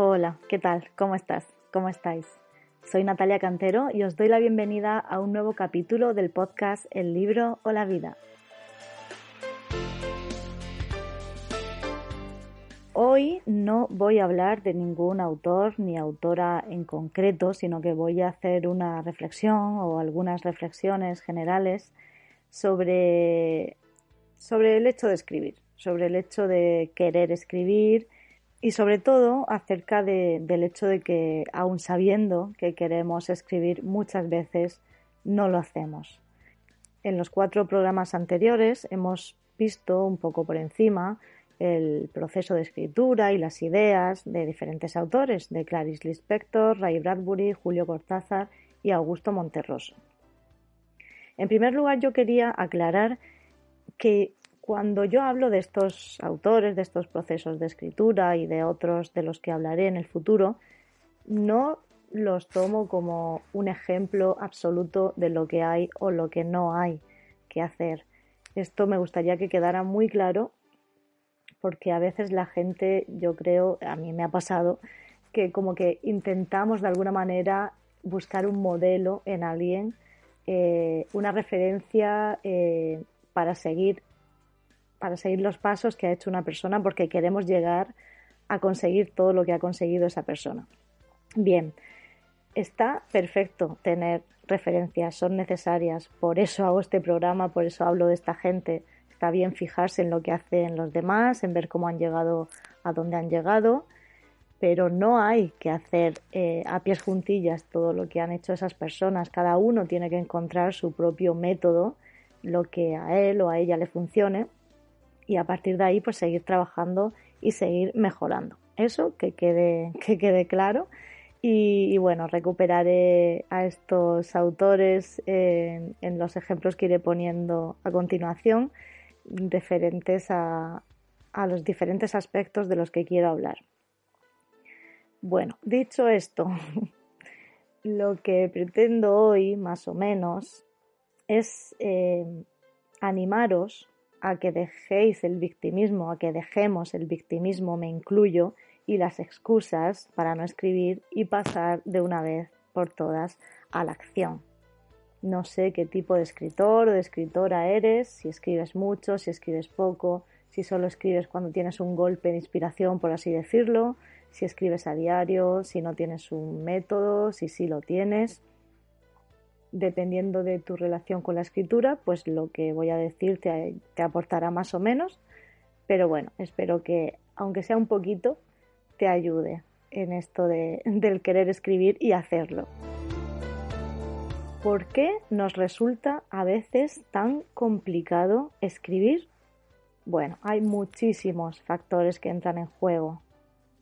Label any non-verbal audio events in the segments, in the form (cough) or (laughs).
Hola, ¿qué tal? ¿Cómo estás? ¿Cómo estáis? Soy Natalia Cantero y os doy la bienvenida a un nuevo capítulo del podcast El libro o la vida. Hoy no voy a hablar de ningún autor ni autora en concreto, sino que voy a hacer una reflexión o algunas reflexiones generales sobre, sobre el hecho de escribir, sobre el hecho de querer escribir y sobre todo acerca del hecho de que aun sabiendo que queremos escribir muchas veces no lo hacemos. En los cuatro programas anteriores hemos visto un poco por encima el proceso de escritura y las ideas de diferentes autores, de Clarice Lispector, Ray Bradbury, Julio Cortázar y Augusto Monterroso. En primer lugar, yo quería aclarar que cuando yo hablo de estos autores, de estos procesos de escritura y de otros de los que hablaré en el futuro, no los tomo como un ejemplo absoluto de lo que hay o lo que no hay que hacer. Esto me gustaría que quedara muy claro porque a veces la gente, yo creo, a mí me ha pasado, que como que intentamos de alguna manera buscar un modelo en alguien, eh, una referencia eh, para seguir para seguir los pasos que ha hecho una persona porque queremos llegar a conseguir todo lo que ha conseguido esa persona. Bien, está perfecto tener referencias, son necesarias, por eso hago este programa, por eso hablo de esta gente, Está bien fijarse en lo que hacen los demás, en ver cómo han llegado a donde han llegado, pero no hay que hacer eh, a pies juntillas todo lo que han hecho esas personas. Cada uno tiene que encontrar su propio método, lo que a él o a ella le funcione, y a partir de ahí pues seguir trabajando y seguir mejorando. Eso que quede, (laughs) que quede claro. Y, bueno, recuperaré a estos autores en los ejemplos que iré poniendo a continuación referentes a, los diferentes aspectos de los que quiero hablar. Bueno, dicho esto, (laughs) lo que pretendo hoy, más o menos, es eh, animaros a que dejéis el victimismo, a que dejemos el victimismo, me incluyo, y las excusas para no escribir y pasar de una vez por todas a la acción. No sé qué tipo de escritor o de escritora eres, si escribes mucho, si escribes poco, si solo escribes cuando tienes un golpe de inspiración, por así decirlo, si escribes a diario, si no tienes un método, si sí lo tienes. Dependiendo de tu relación con la escritura, pues lo que voy a decir te, aportará más o menos. Pero bueno, espero que, aunque sea un poquito, te ayude en esto del querer escribir y hacerlo. ¿Por qué nos resulta a veces tan complicado escribir? Bueno, hay muchísimos factores que entran en juego,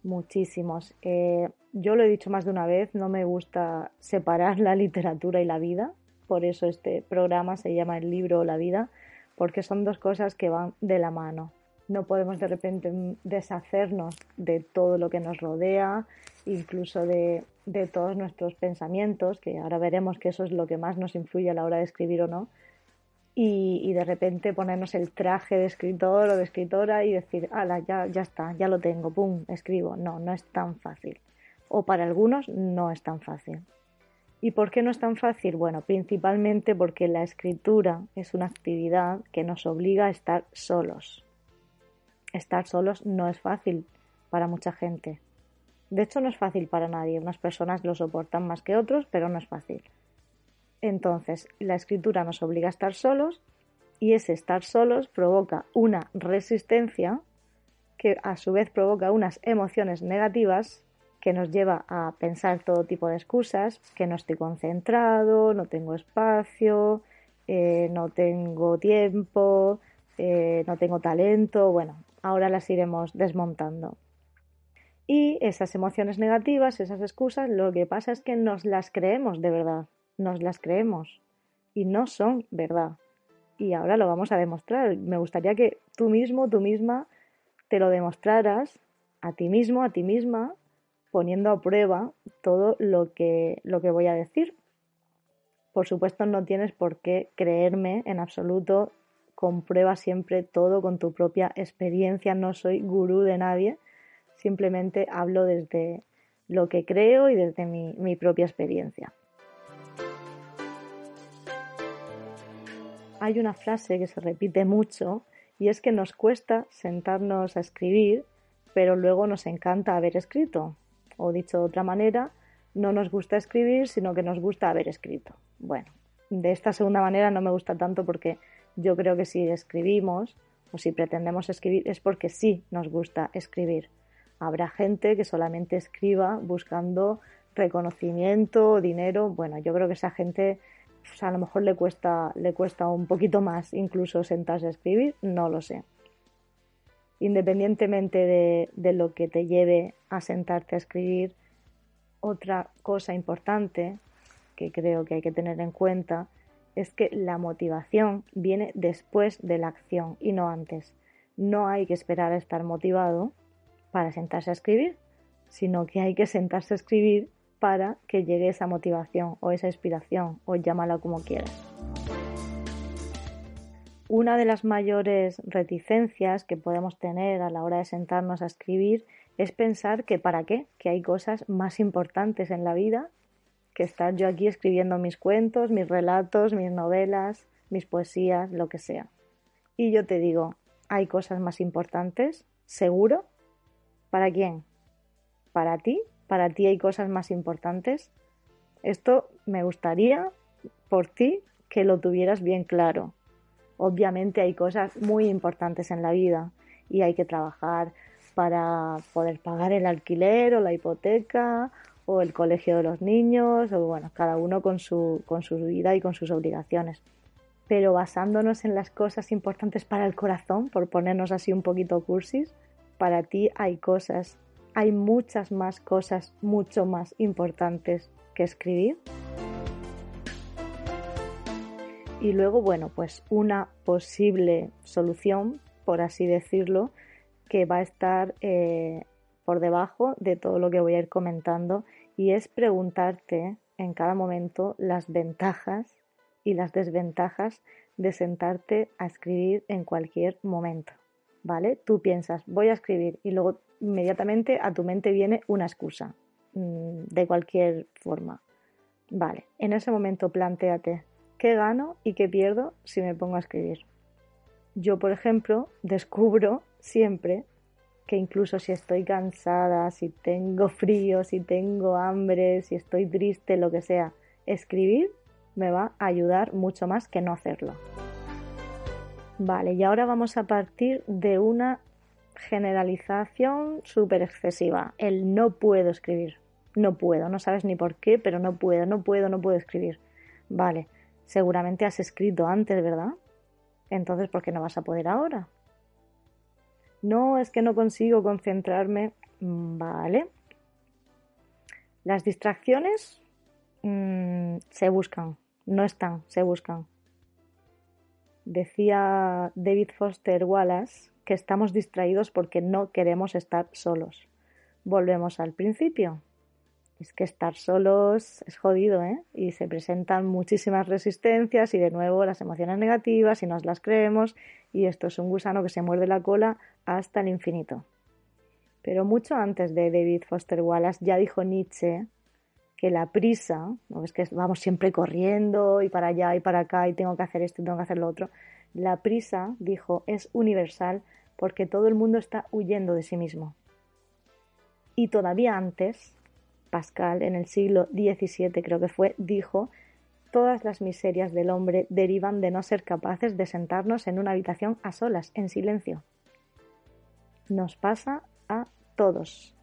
muchísimos. Eh, yo lo he dicho más de una vez, no me gusta separar la literatura y la vida, por eso este programa se llama El libro o la vida, porque son dos cosas que van de la mano. No podemos de repente deshacernos de todo lo que nos rodea, incluso de de todos nuestros pensamientos, que ahora veremos que eso es lo que más nos influye a la hora de escribir o no, y, de repente ponernos el traje de escritor o de escritora y decir, ala, ya, ya está, ya lo tengo, pum, escribo. No, no es tan fácil. O para algunos no es tan fácil. ¿Y por qué no es tan fácil? Bueno, principalmente porque la escritura es una actividad que nos obliga a estar solos. Estar solos no es fácil para mucha gente. De hecho, no es fácil para nadie. Unas personas lo soportan más que otros, pero no es fácil. Entonces, la escritura nos obliga a estar solos y ese estar solos provoca una resistencia que a su vez provoca unas emociones negativas que nos lleva a pensar todo tipo de excusas, que no estoy concentrado, no tengo espacio, eh, no tengo tiempo, eh, no tengo talento. Bueno, ahora las iremos desmontando. Y esas emociones negativas, esas excusas, lo que pasa es que nos las creemos de verdad, nos las creemos y no son verdad. Y ahora lo vamos a demostrar. Me gustaría que tú mismo, tú misma, te lo demostraras a ti mismo, a ti misma, poniendo a prueba todo lo que, lo que voy a decir. Por supuesto, no tienes por qué creerme en absoluto. Comprueba siempre todo con tu propia experiencia. No soy gurú de nadie simplemente hablo desde lo que creo y desde mi, mi propia experiencia. Hay una frase que se repite mucho y es que nos cuesta sentarnos a escribir, pero luego nos encanta haber escrito. O dicho de otra manera, no nos gusta escribir, sino que nos gusta haber escrito. Bueno, de esta segunda manera no me gusta tanto porque yo creo que si escribimos o si pretendemos escribir es porque sí nos gusta escribir. Habrá gente que solamente escriba buscando reconocimiento, dinero. Bueno, yo creo que esa gente a lo mejor le cuesta, le cuesta un poquito más incluso sentarse a escribir, no lo sé. Independientemente de, de lo que te lleve a sentarte a escribir, otra cosa importante que creo que hay que tener en cuenta es que la motivación viene después de la acción y no antes. No hay que esperar a estar motivado para sentarse a escribir, sino que hay que sentarse a escribir para que llegue esa motivación o esa inspiración o llámala como quieras. Una de las mayores reticencias que podemos tener a la hora de sentarnos a escribir es pensar que para qué, que hay cosas más importantes en la vida que estar yo aquí escribiendo mis cuentos, mis relatos, mis novelas, mis poesías, lo que sea. Y yo te digo, ¿hay cosas más importantes? ¿Seguro? ¿Para quién? ¿Para ti? ¿Para ti hay cosas más importantes? Esto me gustaría por ti que lo tuvieras bien claro. Obviamente hay cosas muy importantes en la vida y hay que trabajar para poder pagar el alquiler o la hipoteca o el colegio de los niños, o bueno, cada uno con su, con su vida y con sus obligaciones. Pero basándonos en las cosas importantes para el corazón, por ponernos así un poquito cursis, para ti hay cosas, hay muchas más cosas mucho más importantes que escribir. Y luego, bueno, pues una posible solución, por así decirlo, que va a estar eh, por debajo de todo lo que voy a ir comentando y es preguntarte en cada momento las ventajas y las desventajas de sentarte a escribir en cualquier momento. ¿Vale? Tú piensas, voy a escribir y luego inmediatamente a tu mente viene una excusa mm, de cualquier forma. Vale, en ese momento planteate qué gano y qué pierdo si me pongo a escribir. Yo, por ejemplo, descubro siempre que incluso si estoy cansada, si tengo frío, si tengo hambre, si estoy triste, lo que sea, escribir me va a ayudar mucho más que no hacerlo. Vale, y ahora vamos a partir de una generalización súper excesiva, el no puedo escribir. No puedo, no sabes ni por qué, pero no puedo, no puedo, no puedo escribir. Vale, seguramente has escrito antes, ¿verdad? Entonces, ¿por qué no vas a poder ahora? No, es que no consigo concentrarme. Vale. Las distracciones mm, se buscan, no están, se buscan. Decía David Foster Wallace que estamos distraídos porque no queremos estar solos. Volvemos al principio. Es que estar solos es jodido, ¿eh? Y se presentan muchísimas resistencias y de nuevo las emociones negativas y nos las creemos y esto es un gusano que se muerde la cola hasta el infinito. Pero mucho antes de David Foster Wallace ya dijo Nietzsche que la prisa, ¿no? es que vamos siempre corriendo y para allá y para acá y tengo que hacer esto y tengo que hacer lo otro, la prisa, dijo, es universal porque todo el mundo está huyendo de sí mismo. Y todavía antes, Pascal, en el siglo XVII creo que fue, dijo, todas las miserias del hombre derivan de no ser capaces de sentarnos en una habitación a solas, en silencio. Nos pasa a todos,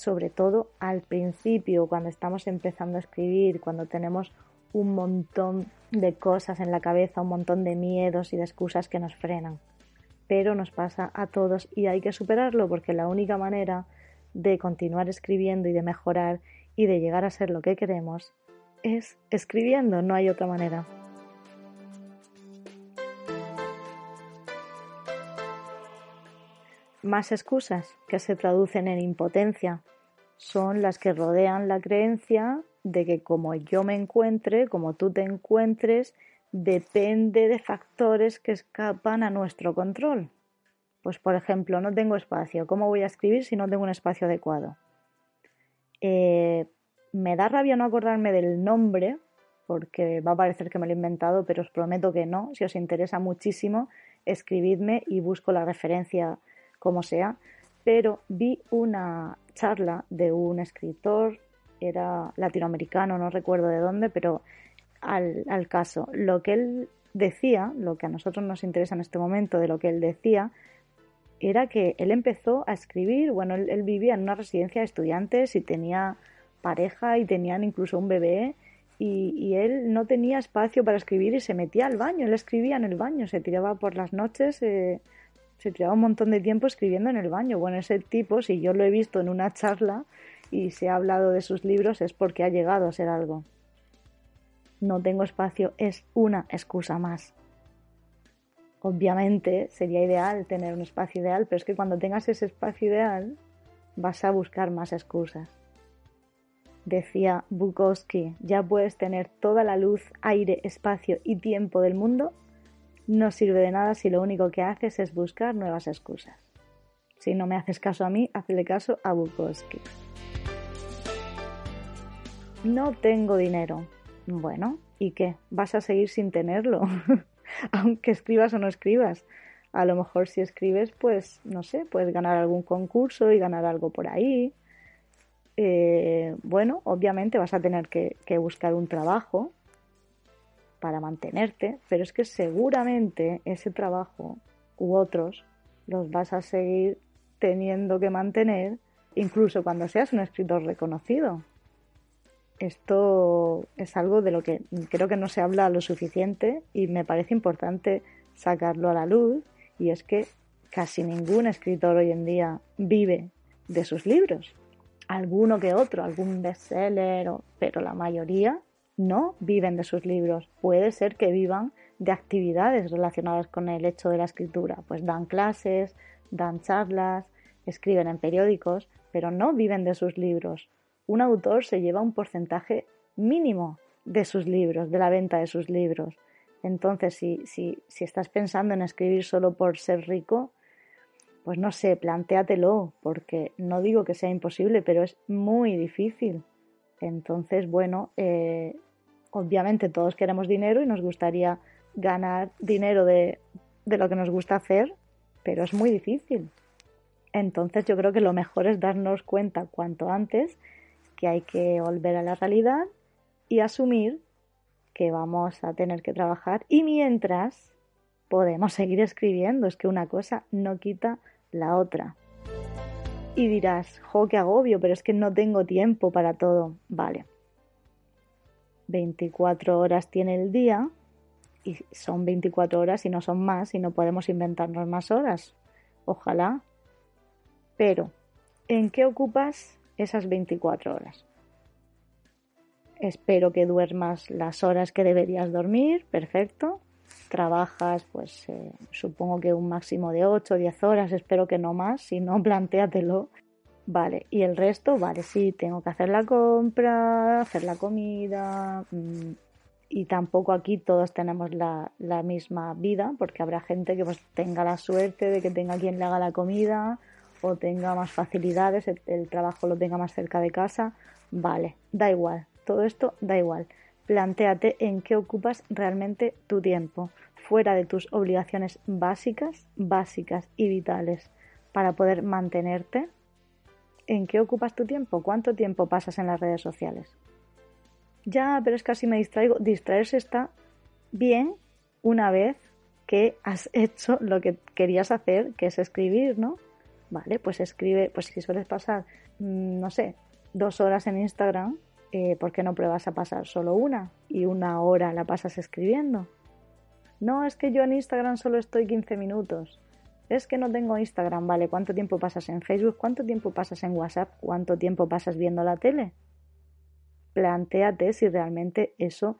sobre todo al principio, cuando estamos empezando a escribir, cuando tenemos un montón de cosas en la cabeza, un montón de miedos y de excusas que nos frenan. Pero nos pasa a todos y hay que superarlo porque la única manera de continuar escribiendo y de mejorar y de llegar a ser lo que queremos es escribiendo, no hay otra manera. Más excusas que se traducen en impotencia son las que rodean la creencia de que como yo me encuentre, como tú te encuentres, depende de factores que escapan a nuestro control. Pues por ejemplo, no tengo espacio. ¿Cómo voy a escribir si no tengo un espacio adecuado? Eh, me da rabia no acordarme del nombre, porque va a parecer que me lo he inventado, pero os prometo que no. Si os interesa muchísimo, escribidme y busco la referencia como sea. Pero vi una charla de un escritor, era latinoamericano, no recuerdo de dónde, pero al, caso. Lo que él decía, lo que a nosotros nos interesa en este momento de lo que él decía, era que él empezó a escribir, bueno, él, vivía en una residencia de estudiantes y tenía pareja y tenían incluso un bebé y, él no tenía espacio para escribir y se metía al baño, él escribía en el baño, se tiraba por las noches, eh, se tiraba un montón de tiempo escribiendo en el baño. Bueno, ese tipo, si yo lo he visto en una charla y se ha hablado de sus libros, es porque ha llegado a ser algo no tengo espacio es una excusa más. Obviamente sería ideal tener un espacio ideal, pero es que cuando tengas ese espacio ideal vas a buscar más excusas. Decía Bukowski, ya puedes tener toda la luz, aire, espacio y tiempo del mundo, no sirve de nada si lo único que haces es buscar nuevas excusas. Si no me haces caso a mí, hazle caso a Bukowski. No tengo dinero. Bueno, ¿y qué? Vas a seguir sin tenerlo, (laughs) aunque escribas o no escribas. A lo mejor si escribes, pues, no sé, puedes ganar algún concurso y ganar algo por ahí. Eh, bueno, obviamente vas a tener que, que buscar un trabajo para mantenerte, pero es que seguramente ese trabajo u otros los vas a seguir teniendo que mantener incluso cuando seas un escritor reconocido esto es algo de lo que creo que no se habla lo suficiente y me parece importante sacarlo a la luz y es que casi ningún escritor hoy en día vive de sus libros. Alguno que otro, algún bestseller, pero la mayoría no viven de sus libros. Puede ser que vivan de actividades relacionadas con el hecho de la escritura, pues dan clases, dan charlas, escriben en periódicos, pero no viven de sus libros un autor se lleva un porcentaje mínimo de sus libros, de la venta de sus libros. Entonces, si, si, si estás pensando en escribir solo por ser rico, pues no sé, plantéatelo, porque no digo que sea imposible, pero es muy difícil. Entonces, bueno, eh, obviamente todos queremos dinero y nos gustaría ganar dinero de, de lo que nos gusta hacer, pero es muy difícil. Entonces yo creo que lo mejor es darnos cuenta cuanto antes que hay que volver a la realidad y asumir que vamos a tener que trabajar y mientras podemos seguir escribiendo, es que una cosa no quita la otra. Y dirás, jo, qué agobio, pero es que no tengo tiempo para todo. Vale. 24 horas tiene el día y son 24 horas y no son más y no podemos inventarnos más horas. Ojalá. Pero, ¿en qué ocupas esas 24 horas. Espero que duermas las horas que deberías dormir, perfecto. Trabajas, pues eh, supongo que un máximo de 8 o 10 horas, espero que no más, si no, (laughs) plantéatelo. Vale, y el resto, vale, sí, tengo que hacer la compra, hacer la comida, mm, y tampoco aquí todos tenemos la, la, misma vida, porque habrá gente que pues tenga la suerte de que tenga quien le haga la comida, o tenga más facilidades, el, trabajo lo tenga más cerca de casa, vale, da igual, todo esto da igual. Plantéate en qué ocupas realmente tu tiempo, fuera de tus obligaciones básicas, básicas y vitales para poder mantenerte. ¿En qué ocupas tu tiempo? ¿Cuánto tiempo pasas en las redes sociales? Ya, pero es que me distraigo. Distraerse está bien una vez que has (laughs) hecho lo que querías hacer, que es escribir, ¿no? Vale, pues escribe, pues si sueles pasar, mm, no sé, dos horas en Instagram, eh, ¿por qué no pruebas a pasar solo una y una hora la pasas escribiendo? No, es que yo en Instagram solo estoy 15 minutos. Es que no tengo Instagram, vale, ¿cuánto tiempo pasas en Facebook? ¿Cuánto tiempo pasas en WhatsApp? ¿Cuánto tiempo pasas viendo la tele? Plantéate si realmente eso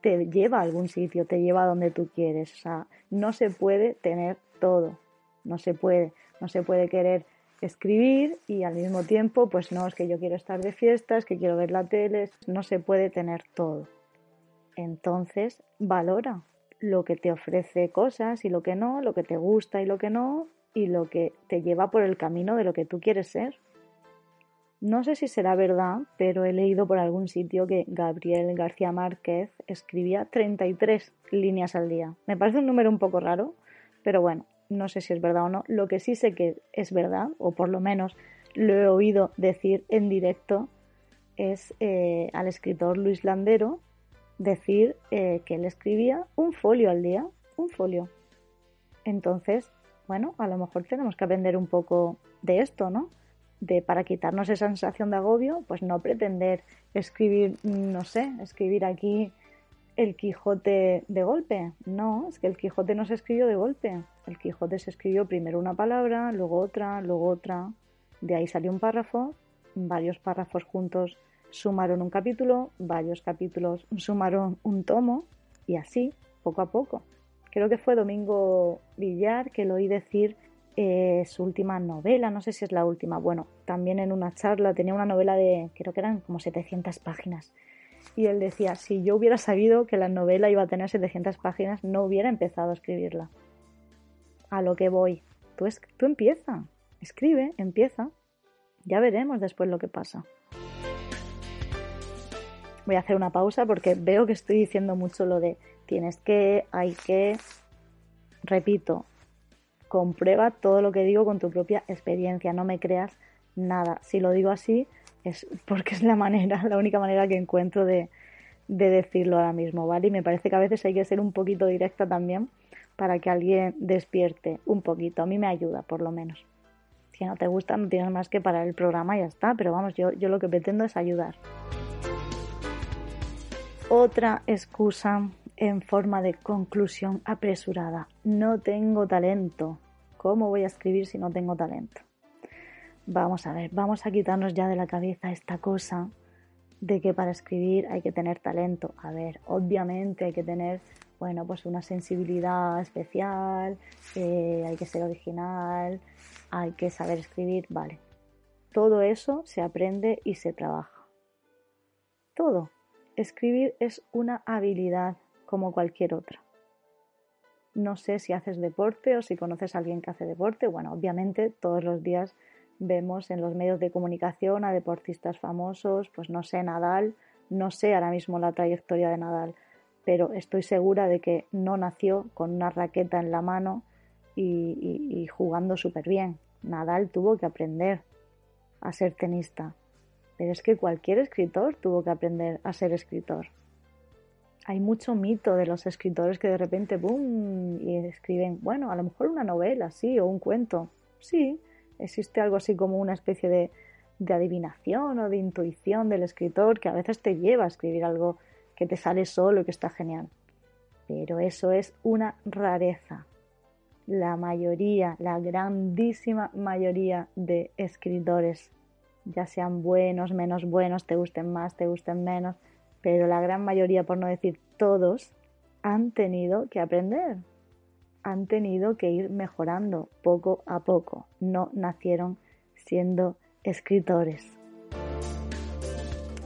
te lleva a algún sitio, te lleva a donde tú quieres. O sea, no se puede tener todo, no se puede. No se puede querer escribir y al mismo tiempo, pues no, es que yo quiero estar de fiestas, que quiero ver la tele, no se puede tener todo. Entonces, valora lo que te ofrece cosas y lo que no, lo que te gusta y lo que no, y lo que te lleva por el camino de lo que tú quieres ser. No sé si será verdad, pero he leído por algún sitio que Gabriel García Márquez escribía 33 líneas al día. Me parece un número un poco raro, pero bueno, no sé si es verdad o no. Lo que sí sé que es verdad, o por lo menos lo he oído decir en directo, es eh, al escritor Luis Landero decir eh, que él escribía un folio al día, un folio. Entonces, bueno, a lo mejor tenemos que aprender un poco de esto, ¿no? de para quitarnos esa sensación de agobio, pues no pretender escribir, no sé, escribir aquí el Quijote de golpe. No, es que el Quijote no se escribió de golpe. El Quijote se escribió primero una palabra, luego otra, luego otra. De ahí salió un párrafo, varios párrafos juntos sumaron un capítulo, varios capítulos sumaron un tomo y así, poco a poco. Creo que fue Domingo Villar que lo oí decir eh, su última novela, no sé si es la última, bueno, también en una charla tenía una novela de, creo que eran como 700 páginas. Y él decía, si yo hubiera sabido que la novela iba a tener 700 páginas, no hubiera empezado a escribirla. A lo que voy, tú, es, tú empieza, escribe, empieza, ya veremos después lo que pasa. Voy a hacer una pausa porque veo que estoy diciendo mucho lo de tienes que, hay que, repito, comprueba todo lo que digo con tu propia experiencia, no me creas nada. Si lo digo así es porque es la manera, la única manera que encuentro de, de decirlo ahora mismo, ¿vale? Y me parece que a veces hay que ser un poquito directa también para que alguien despierte un poquito. A mí me ayuda, por lo menos. Si no te gusta, no tienes más que parar el programa y ya está. Pero vamos, yo, yo lo que pretendo es ayudar. Otra excusa en forma de conclusión apresurada. No tengo talento. ¿Cómo voy a escribir si no tengo talento? Vamos a ver, vamos a quitarnos ya de la cabeza esta cosa de que para escribir hay que tener talento. A ver, obviamente hay que tener, bueno, pues una sensibilidad especial, eh, hay que ser original, hay que saber escribir, vale. Todo eso se aprende y se trabaja. Todo. Escribir es una habilidad como cualquier otra. No sé si haces deporte o si conoces a alguien que hace deporte. Bueno, obviamente todos los días vemos en los medios de comunicación a deportistas famosos, pues no sé, Nadal, no sé ahora mismo la trayectoria de Nadal, pero estoy segura de que no nació con una raqueta en la mano y, jugando súper bien. Nadal tuvo que aprender a ser tenista, es que cualquier escritor tuvo que aprender a ser escritor hay mucho mito de los escritores que de repente, ¡boom!, y escriben, bueno, a lo mejor una novela, sí, o un cuento. Sí, existe algo así como una especie de, de adivinación o de intuición del escritor que a veces te lleva a escribir algo que te sale solo y que está genial. Pero eso es una rareza. La mayoría, la grandísima mayoría de escritores, ya sean buenos, menos buenos, te gusten más, te gusten menos, pero la gran mayoría, por no decir todos, han tenido que aprender, han tenido que ir mejorando poco a poco, no nacieron siendo escritores.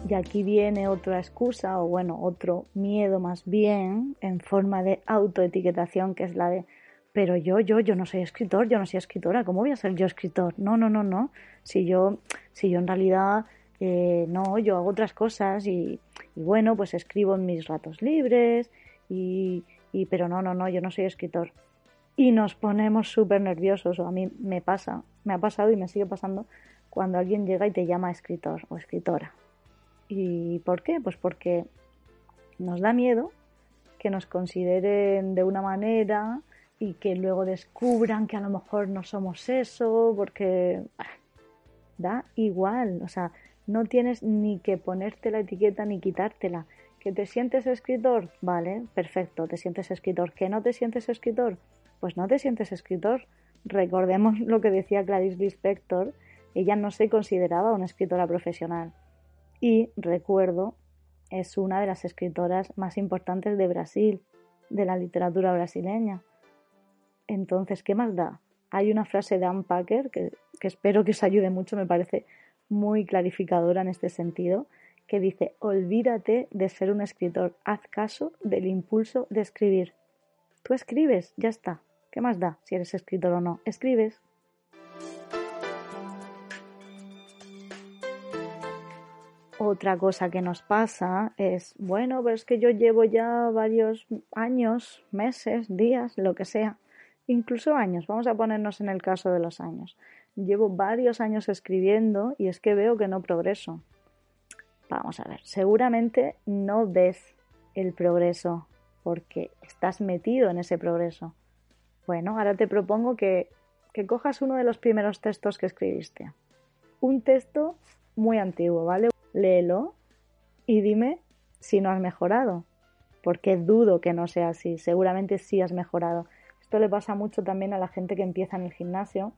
Y aquí viene otra excusa, o bueno, otro miedo más bien, en forma de autoetiquetación, que es la de, pero yo, yo, yo no soy escritor, yo no soy escritora, ¿cómo voy a ser yo escritor? No, no, no, no. Si yo, si yo en realidad, eh, no, yo hago otras cosas y, bueno, pues escribo en mis ratos libres y, pero no, no, no, yo no soy escritor. Y nos ponemos súper nerviosos, o a mí me pasa, me ha pasado y me sigue pasando cuando alguien llega y te llama escritor o escritora. ¿Y por qué? Pues porque nos da miedo que nos consideren de una manera y que luego descubran que a lo mejor no somos eso, porque da igual, o sea, no tienes ni que ponerte la etiqueta ni quitártela. ¿Que te sientes escritor? Vale, perfecto, te sientes escritor. ¿Que no te sientes escritor? Pues no te sientes escritor. Recordemos (laughs) lo que decía Clarice Lispector, ella no se consideraba una escritora profesional. Y recuerdo, es una de las escritoras más importantes de Brasil, de la literatura brasileña. Entonces, ¿qué más da? Hay una frase de Anne Packer que, que espero que os ayude mucho, me parece muy clarificadora en este sentido, que dice, olvídate de ser un escritor, haz caso del impulso de escribir. Tú escribes, ya está, ¿Qué más da si eres escritor o no? Escribes. Otra cosa que nos pasa es, bueno, pero es que yo llevo ya varios años, meses, días, lo que sea, incluso años, vamos a ponernos en el caso de los años. Llevo varios años escribiendo y es que veo que no progreso. Vamos a ver, seguramente no ves el progreso porque estás metido en ese progreso. Bueno, ahora te propongo que, que cojas uno de los primeros textos que escribiste. Un texto muy antiguo, ¿vale? Léelo y dime si no has mejorado, porque dudo que no sea así, seguramente sí has mejorado. Esto le pasa mucho también a la gente que empieza en el gimnasio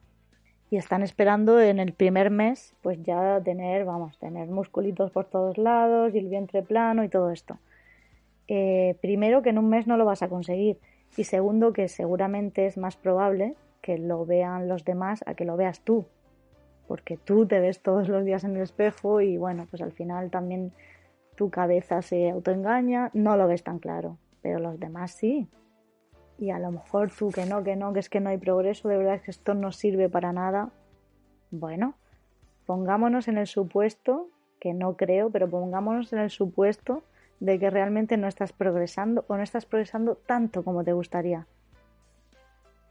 y están esperando en el primer mes pues ya tener, vamos, tener musculitos por todos lados y el vientre plano y todo esto. Eh, primero que en un mes no lo vas a conseguir y segundo que seguramente es más probable que lo vean los demás a que lo veas tú porque tú te ves todos los días en el espejo y bueno pues al final también tu cabeza se autoengaña no lo ves tan claro pero los demás sí y a lo mejor tú que no, que no, que es que no hay progreso, de verdad que esto no sirve para nada. Bueno, pongámonos en el supuesto, que no creo, pero pongámonos en el supuesto de que realmente no estás progresando o no estás progresando tanto como te gustaría.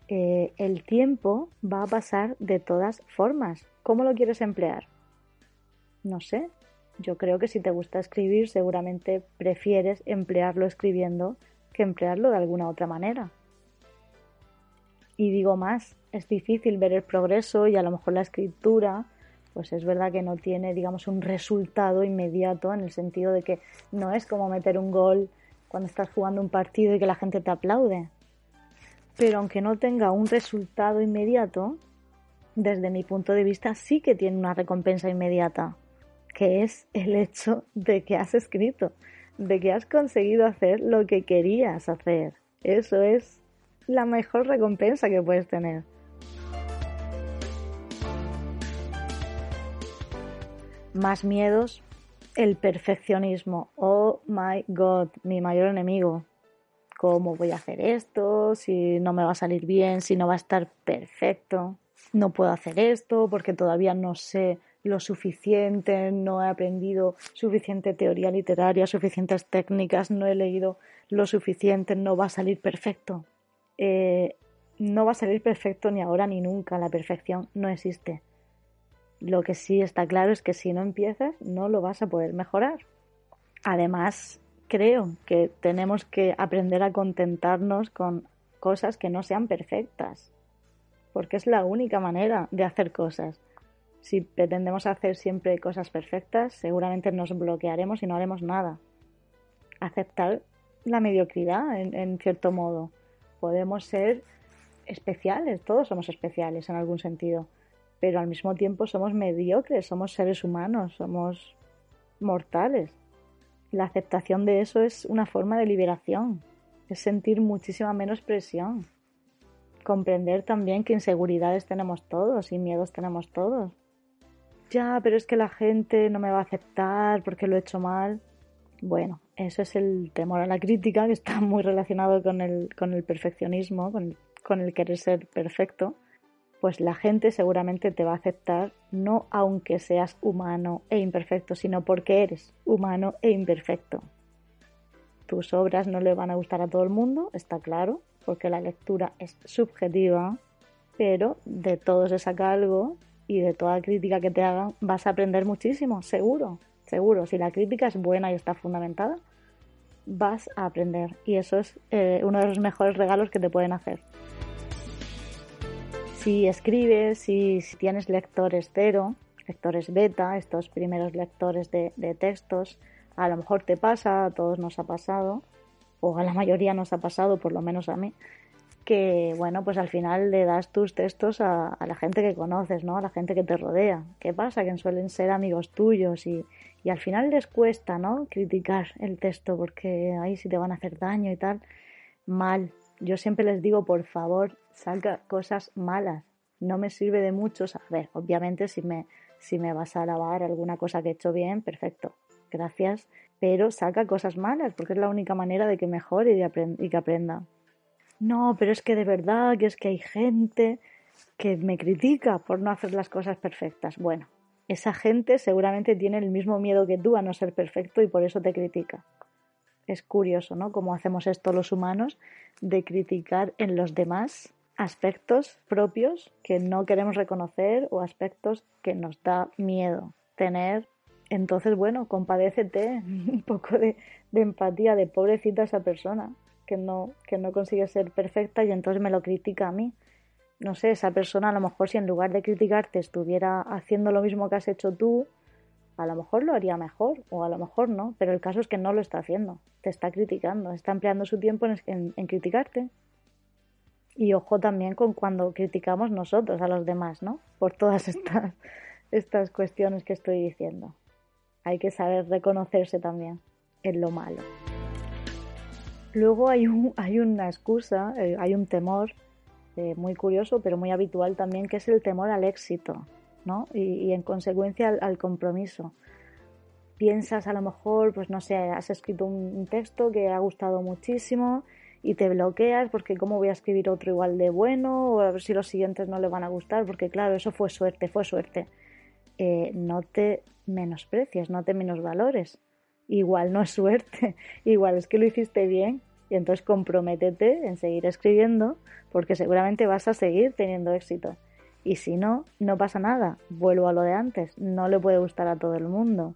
Eh, el tiempo va a pasar de todas formas. ¿Cómo lo quieres emplear? No sé. Yo creo que si te gusta escribir, seguramente prefieres emplearlo escribiendo que emplearlo de alguna otra manera. Y digo más, es difícil ver el progreso y a lo mejor la escritura, pues es verdad que no tiene, digamos, un resultado inmediato en el sentido de que no es como meter un gol cuando estás jugando un partido y que la gente te aplaude. Pero aunque no tenga un resultado inmediato, desde mi punto de vista sí que tiene una recompensa inmediata, que es el hecho de que has escrito, de que has conseguido hacer lo que querías hacer. Eso es la mejor recompensa que puedes tener. Más miedos, el perfeccionismo. Oh my god, mi mayor enemigo. ¿Cómo voy a hacer esto? Si no me va a salir bien, si no va a estar perfecto. No puedo hacer esto porque todavía no sé lo suficiente, no he aprendido suficiente teoría literaria, suficientes técnicas, no he leído lo suficiente, no va a salir perfecto. Eh, no va a salir perfecto ni ahora ni nunca. La perfección no existe. Lo que sí está claro es que si no empiezas, no lo vas a poder mejorar. Además, creo que tenemos que aprender a contentarnos con cosas que no sean perfectas, porque es la única manera de hacer cosas. Si pretendemos hacer siempre cosas perfectas, seguramente nos bloquearemos y no haremos nada. Aceptar la mediocridad, en cierto modo podemos ser especiales, todos somos especiales en algún sentido, pero al mismo tiempo somos mediocres, somos seres humanos, somos mortales. La aceptación de eso es una forma de liberación, es sentir muchísima menos presión, comprender también que inseguridades tenemos todos y miedos tenemos todos. Ya, pero es que la gente no me va a aceptar porque lo he hecho mal. Bueno, eso es el temor a la crítica, que está muy relacionado con el, con el perfeccionismo, con con el querer ser perfecto. Pues la gente seguramente te va a aceptar no aunque seas humano e imperfecto, sino porque eres humano e imperfecto. Tus obras no le van a gustar a todo el mundo, está claro, porque la lectura es subjetiva, pero de todo se saca algo y de toda crítica que te hagan vas a aprender muchísimo, seguro seguro, si la crítica es buena y está fundamentada, vas a aprender. Y eso es eh, uno de los mejores regalos que te pueden hacer. Si escribes, si, si tienes lectores cero, lectores beta, estos primeros lectores de, textos, a lo mejor te pasa, a todos nos ha pasado, o a la mayoría nos ha pasado, por lo menos a mí, que bueno, pues al final le das tus textos a, a, la gente que conoces, ¿no? A la gente que te rodea. ¿Qué pasa? Que suelen ser amigos tuyos y, y al final les cuesta, ¿no? Criticar el texto porque ahí sí te van a hacer daño y tal. Mal. Yo siempre les digo, por favor, saca cosas malas. No me sirve de mucho saber. Obviamente, si me, si me vas a alabar alguna cosa que he hecho bien, perfecto. Gracias. Pero saca cosas malas porque es la única manera de que mejore y, de y que aprenda. no, pero es que de verdad, que es que hay gente que me critica por no hacer las cosas perfectas. Bueno, esa gente seguramente tiene el mismo miedo que tú a no ser perfecto y por eso te critica. Es curioso, ¿no? Cómo hacemos esto los humanos, de criticar en los demás aspectos propios que no queremos reconocer o aspectos que nos da miedo tener. Entonces, bueno, compadécete (laughs) un poco de, de empatía, de pobrecita esa persona que no, que no consigue ser perfecta y entonces me lo critica a mí no sé, esa persona a lo mejor si en lugar de criticarte estuviera haciendo lo mismo que has hecho tú, a lo mejor lo haría mejor o a lo mejor no, pero el caso es que no lo está haciendo, te está criticando, está empleando su tiempo en, criticarte. Y ojo también con cuando criticamos nosotros a los demás, ¿no? Por todas (laughs) estas, estas cuestiones que estoy diciendo. Hay que saber reconocerse también en lo malo. Luego hay, un, hay una excusa, eh, hay un temor muy curioso, pero muy habitual también, que es el temor al éxito, ¿no? Y, en consecuencia al, compromiso. Piensas a lo mejor, pues no sé, has escrito un, texto que ha gustado muchísimo y te bloqueas porque cómo voy a escribir otro igual de bueno o a ver si los siguientes no le van a gustar, porque claro, eso fue suerte, fue suerte. Eh, no te menosprecies, no te menosvalores. Igual no es suerte, (laughs) igual es que lo hiciste bien y entonces comprométete en seguir escribiendo porque seguramente vas a seguir teniendo éxito. Y si no, no pasa nada. Vuelvo a lo de antes. No le puede gustar a todo el mundo.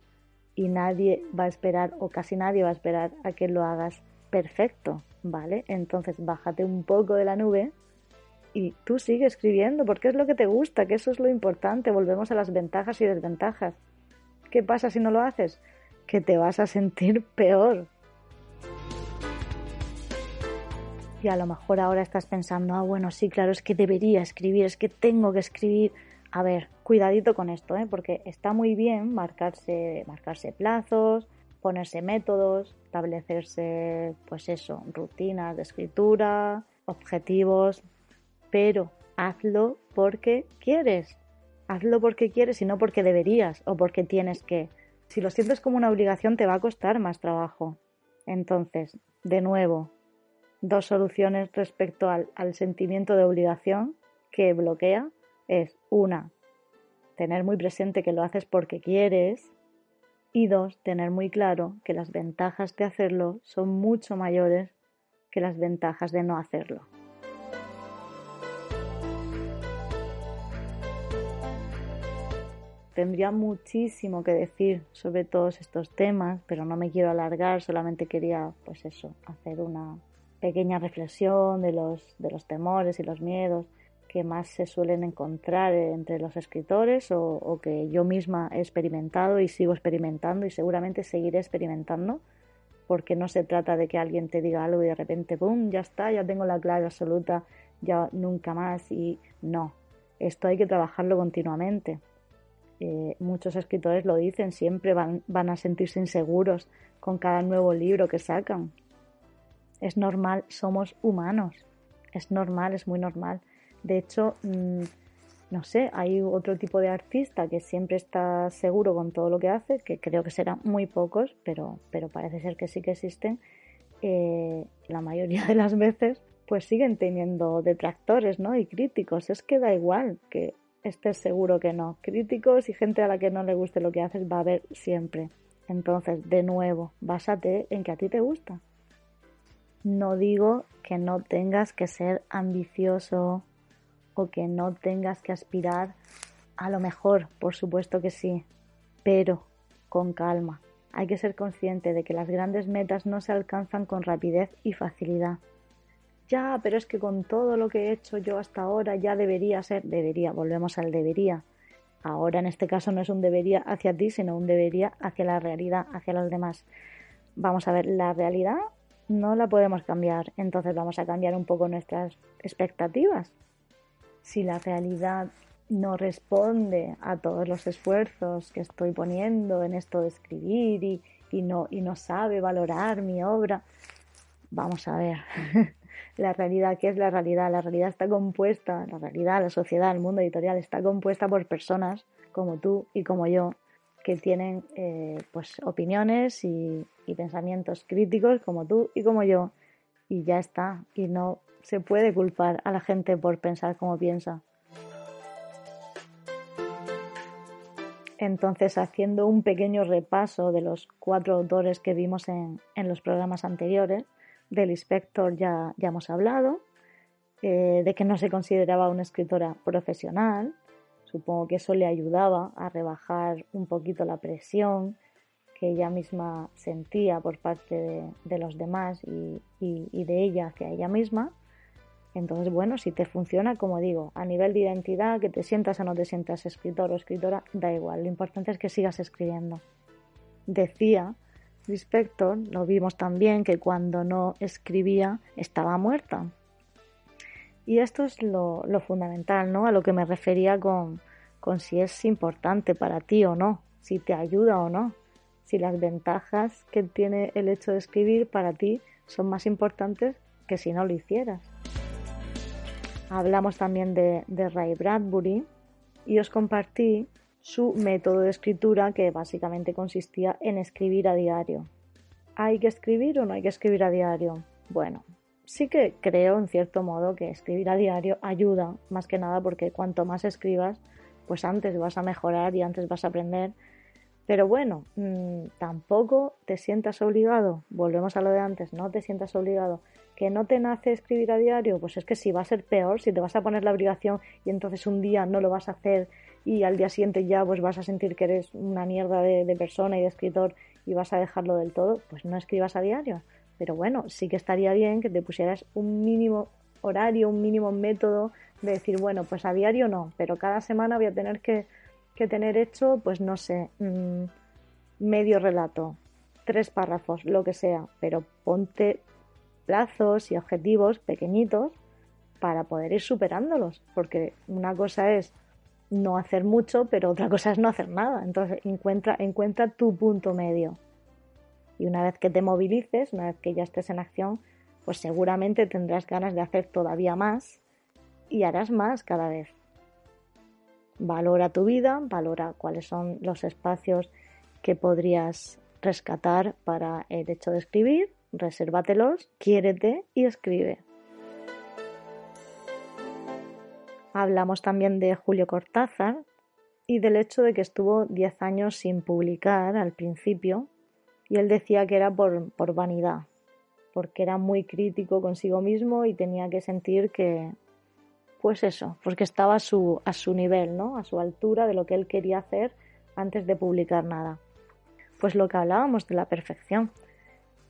Y nadie va a esperar, o casi nadie va a esperar, a que lo hagas perfecto. ¿Vale? Entonces bájate un poco de la nube y tú sigue escribiendo porque es lo que te gusta, que eso es lo importante. Volvemos a las ventajas y desventajas. ¿Qué pasa si no lo haces? Que te vas a sentir (laughs) peor, y a lo mejor ahora estás pensando, ah, bueno, sí, claro, es que debería escribir, es que tengo que escribir. A ver, cuidadito con esto, ¿eh? porque está muy bien marcarse, marcarse plazos, ponerse métodos, establecerse, pues eso, rutinas de escritura, objetivos, pero hazlo porque quieres. Hazlo porque quieres y no porque deberías o porque tienes que. Si lo sientes como una obligación te va a costar más trabajo. Entonces, de nuevo, dos soluciones respecto al, sentimiento de obligación que bloquea es una, tener muy presente que lo haces porque quieres y dos, tener muy claro que las ventajas de hacerlo son mucho mayores que las ventajas de no hacerlo. Tendría muchísimo que decir sobre todos estos temas, pero no me quiero alargar, solamente quería pues eso, hacer una pequeña reflexión de los, de los temores y los miedos que más se suelen encontrar entre los escritores o, que yo misma he experimentado y sigo experimentando y seguramente seguiré experimentando porque no se trata de que alguien te diga algo y de repente, ¡pum!, ya está, ya tengo la clave absoluta, ya nunca más y no, esto hay que trabajarlo continuamente. Eh, muchos escritores lo dicen, siempre van, van a sentirse inseguros con cada nuevo libro que sacan es normal, somos humanos. Es normal, es muy normal. De hecho, mm, no sé, hay otro tipo de artista que siempre está seguro con todo lo que hace, que creo que serán muy pocos, pero, pero parece ser que sí que existen. Eh, la mayoría de las veces, pues siguen teniendo detractores, ¿no? Y críticos. Es que da igual que estés seguro que no. Críticos y gente a la que no le guste lo que haces va a haber siempre. Entonces, de nuevo, básate en que a ti te gusta. No digo que no tengas que ser ambicioso o que no tengas que aspirar a lo mejor, por supuesto que sí, pero con calma. Hay que ser consciente de que las grandes metas no se alcanzan con rapidez y facilidad. Ya, pero es que con todo lo que he hecho yo hasta ahora ya debería ser, debería, volvemos al debería. Ahora en este caso no es un debería hacia ti, sino un debería hacia la realidad, hacia los demás. Vamos a ver, la realidad no la podemos cambiar, entonces vamos a cambiar un poco nuestras expectativas. Si la realidad no responde a todos los esfuerzos que estoy poniendo en esto de escribir y, y no, y no sabe valorar mi obra, vamos a ver. (laughs) la realidad, ¿qué es la realidad? La realidad está compuesta, la realidad, la sociedad, el mundo editorial está compuesta por personas como tú y como yo que tienen eh, pues opiniones y, pensamientos críticos como tú y como yo y ya está. Y no se puede culpar a la gente por pensar como piensa. Entonces, haciendo un pequeño repaso de los cuatro autores que vimos en, los programas anteriores, del inspector ya, ya hemos hablado, eh, de que no se consideraba una escritora profesional, supongo que eso le ayudaba a rebajar un poquito la presión que ella misma sentía por parte de, los demás y, de ella hacia ella misma. Entonces, bueno, si te funciona, como digo, a nivel de identidad, que te sientas o no te sientas escritor o escritora, da igual. Lo importante es que sigas escribiendo. Decía Lispector, lo vimos también, que cuando no escribía estaba muerta. Y esto es lo, fundamental, ¿no? A lo que me refería con, con si es importante para ti o no, si te ayuda o no, si las ventajas que tiene el hecho de escribir para ti son más importantes que si no lo hicieras. Hablamos también de, Ray Bradbury y os compartí su método de escritura que básicamente consistía en escribir a diario. ¿Hay que escribir o no hay que escribir a diario? Bueno, sí que creo en cierto modo que escribir a diario ayuda más que nada porque cuanto más escribas, pues antes vas a mejorar y antes vas a aprender. Pero bueno, mm, tampoco te sientas obligado, volvemos a lo de antes, no te sientas obligado que no te nace escribir a diario, pues es que si va a ser peor, si te vas a poner la obligación y entonces un día no lo vas a hacer y al día siguiente ya pues vas a sentir que eres una mierda de, persona y de escritor y vas a dejarlo del todo, pues no escribas a diario. Pero bueno, sí que estaría bien que te pusieras un mínimo horario, un mínimo método de decir, bueno, pues a diario no, pero cada semana voy a tener que, tener hecho, pues no sé, mm, medio relato, tres párrafos, lo que sea, pero ponte plazos y objetivos pequeñitos para poder ir superándolos, porque una cosa es no hacer mucho, pero otra cosa es no hacer nada. Entonces encuentra, encuentra tu punto medio. Y una vez que te movilices, una vez que ya estés en acción, pues seguramente tendrás ganas de hacer todavía más y harás más cada vez. Valora tu vida, valora cuáles son los espacios que podrías rescatar para el hecho de escribir resérvatelos, quiérete y escribe. Hablamos también de Julio Cortázar y del hecho de que estuvo 10 años sin publicar al principio y él decía que era por, por vanidad, porque era muy crítico consigo mismo y tenía que sentir que, pues eso, porque estaba a su, a su nivel, ¿no? A su altura de lo que él quería hacer antes de publicar nada. Pues lo que hablábamos de la perfección.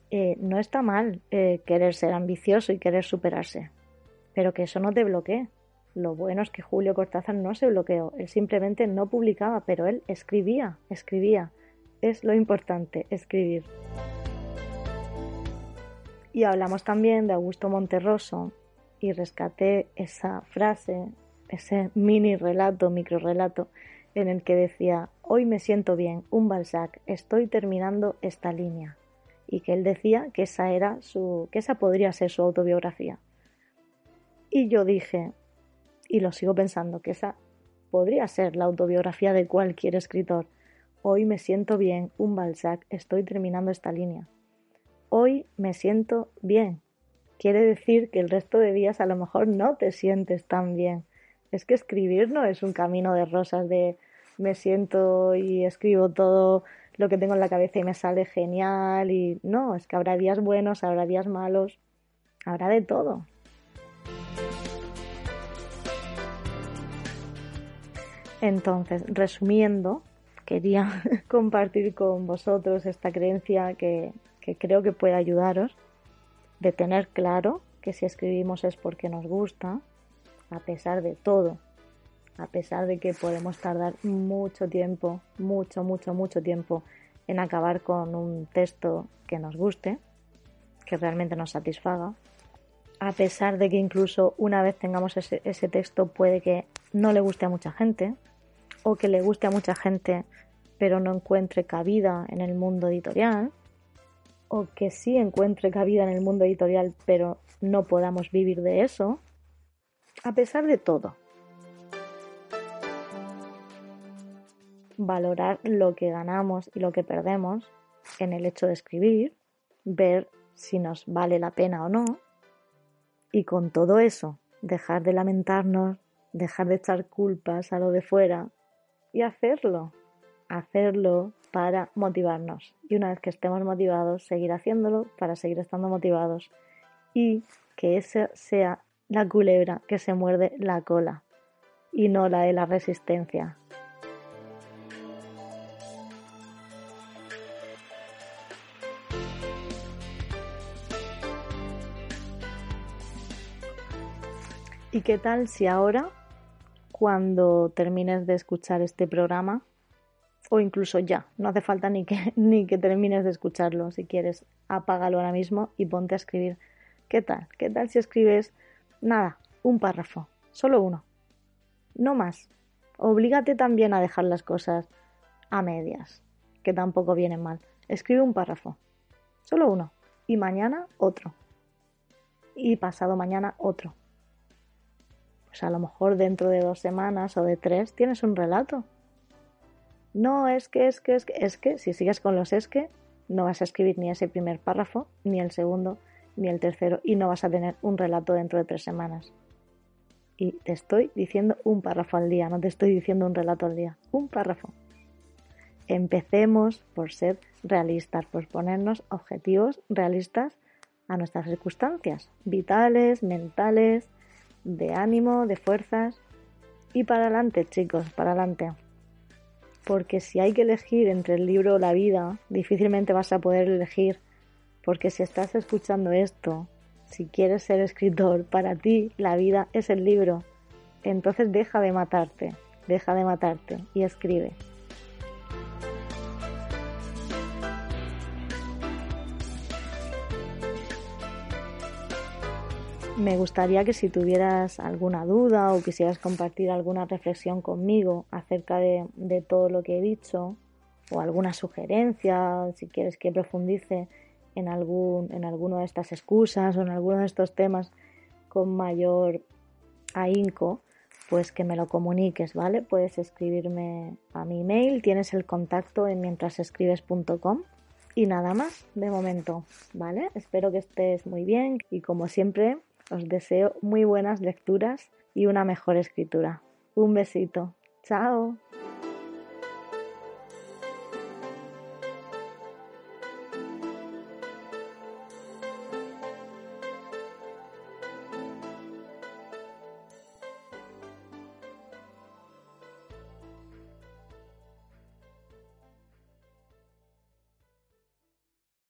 Eh, no está mal eh, querer ser ambicioso y querer superarse, pero que eso no te bloquee. Lo bueno es que Julio Cortázar no se bloqueó, él simplemente no publicaba, pero él escribía, escribía. Es lo importante, escribir. Y hablamos también de Augusto Monterroso y rescaté esa frase, ese mini relato, micro relato, en el que decía, hoy me siento bien, un Balzac, estoy terminando esta línea y que él decía que esa era su que esa podría ser su autobiografía. Y yo dije, y lo sigo pensando, que esa podría ser la autobiografía de cualquier escritor. Hoy me siento bien, un Balzac, estoy terminando esta línea. Hoy me siento bien. Quiere decir que el resto de días a lo mejor no te sientes tan bien. Es que escribir no es un camino de rosas de me siento y escribo todo lo que tengo en la cabeza y me sale genial y no, es que habrá días buenos, habrá días malos, habrá de todo. Entonces, resumiendo, quería (laughs) compartir con vosotros esta creencia que, creo que puede ayudaros de tener claro que si escribimos es porque nos gusta, a pesar de todo, a pesar de que podemos tardar mucho tiempo, mucho, mucho, mucho tiempo en acabar con un texto que nos guste, que realmente nos satisfaga, a pesar de que incluso una vez tengamos ese, texto puede que no le guste a mucha gente, o que le guste a mucha gente pero no encuentre cabida en el mundo editorial, o que sí encuentre cabida en el mundo editorial pero no podamos vivir de eso, a pesar de todo, valorar lo que ganamos y lo que perdemos en el hecho de escribir, ver si nos vale la pena o no, Y con todo eso, dejar de lamentarnos, dejar de echar culpas a lo de fuera y hacerlo, hacerlo para motivarnos. Y una vez que estemos motivados, seguir haciéndolo para seguir estando motivados y que esa sea la culebra que se muerde la cola y no la de la resistencia. ¿Y qué tal si ahora, cuando termines de escuchar este programa, o incluso ya, no hace falta ni que, (laughs) ni que termines de escucharlo, si quieres, apágalo ahora mismo y ponte a escribir. ¿Qué tal? ¿Qué tal si escribes nada, un párrafo, solo uno? No más. Oblígate también a dejar las cosas a medias, que tampoco vienen mal. Escribe un párrafo, solo uno, y mañana otro, y pasado mañana otro pues a lo mejor dentro de dos semanas o de tres tienes un relato. No, es que, es que, es que, es que, si sigues con los es que, no vas a escribir ni ese primer párrafo, ni el segundo, ni el tercero, y no vas a tener un relato dentro de tres semanas. Y te estoy diciendo un párrafo al día, no te estoy diciendo un relato al día, un párrafo. Empecemos por ser realistas, por ponernos objetivos realistas a nuestras circunstancias, vitales, mentales, de ánimo, de fuerzas y para adelante, chicos, para adelante. Porque si hay que elegir entre el libro o la vida, difícilmente vas a poder elegir. Porque si estás escuchando esto, si quieres ser escritor, para ti la vida es el libro. Entonces deja de matarte, deja de matarte y escribe. Me gustaría que si tuvieras alguna duda o quisieras compartir alguna reflexión conmigo acerca de, todo lo que he dicho o alguna sugerencia, si quieres que profundice en, algún, en alguna de estas excusas o en alguno de estos temas con mayor ahínco, pues que me lo comuniques, ¿vale? Puedes escribirme a mi email, tienes el contacto en mientrasescribes.com y nada más de momento, ¿vale? Espero que estés muy bien y como siempre os deseo muy buenas lecturas y una mejor escritura. Un besito. Chao.